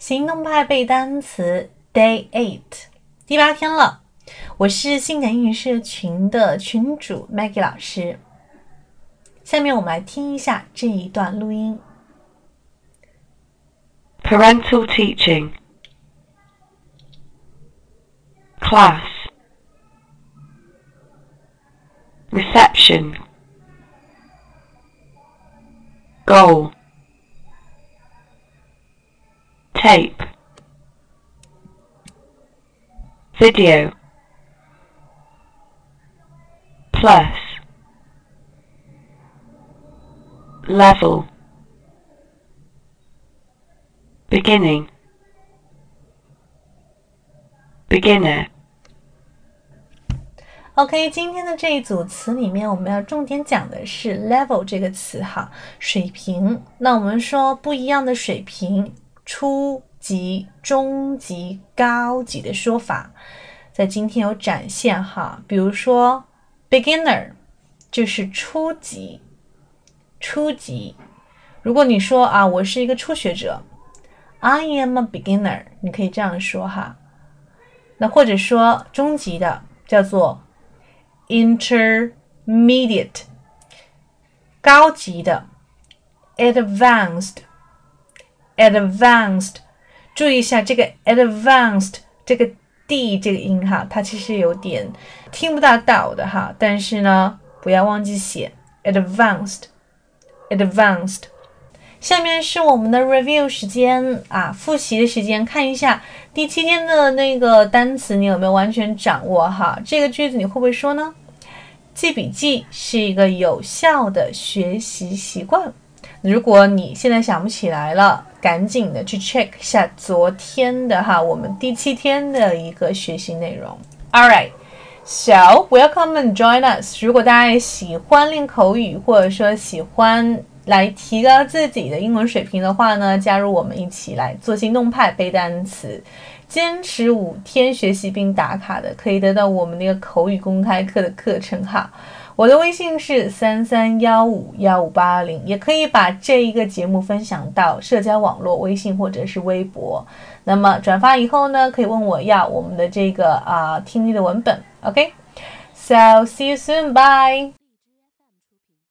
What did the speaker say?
行动派背单词 Day Eight，第八天了。我是性感英语社群的群主 Maggie 老师。下面我们来听一下这一段录音。Parental teaching. Class. Reception. go. Tape. Video. Plus. Level. Beginning. Beginner. OK，今天的这一组词里面，我们要重点讲的是 level 这个词哈，水平。那我们说不一样的水平， 初级、中级、高级的说法，在今天有展现哈。比如说 beginner 就是初级，初级。如果你说啊，我是一个初学者。I am a beginner，你可以这样说哈。那或者说中级的叫做 intermediate，高级的 advanced advanced，。注意一下这个 advanced 这个 d 这个音哈，它其实有点听不大到的哈。但是呢，不要忘记写 advanced，advanced。下面是我们的 review 时间啊，复习的时间，看一下第七天的那个单词，你有没有完全掌握哈？这个句子你会不会说呢？记笔记是一个有效的学习习惯。如果你现在想不起来了，赶紧的去 check 一下昨天的哈，我们第七天的一个学习内容。All right, so welcome and join us。如果大家也喜欢练口语，或者说喜欢。来提高自己的英文水平的话呢，加入我们一起来做行动派背单词，坚持五天学习并打卡的，可以得到我们那个口语公开课的课程哈。我的微信是三三幺五幺五八零，也可以把这一个节目分享到社交网络、微信或者是微博。那么转发以后呢，可以问我要我们的这个啊听力的文本。OK，so see you soon，bye。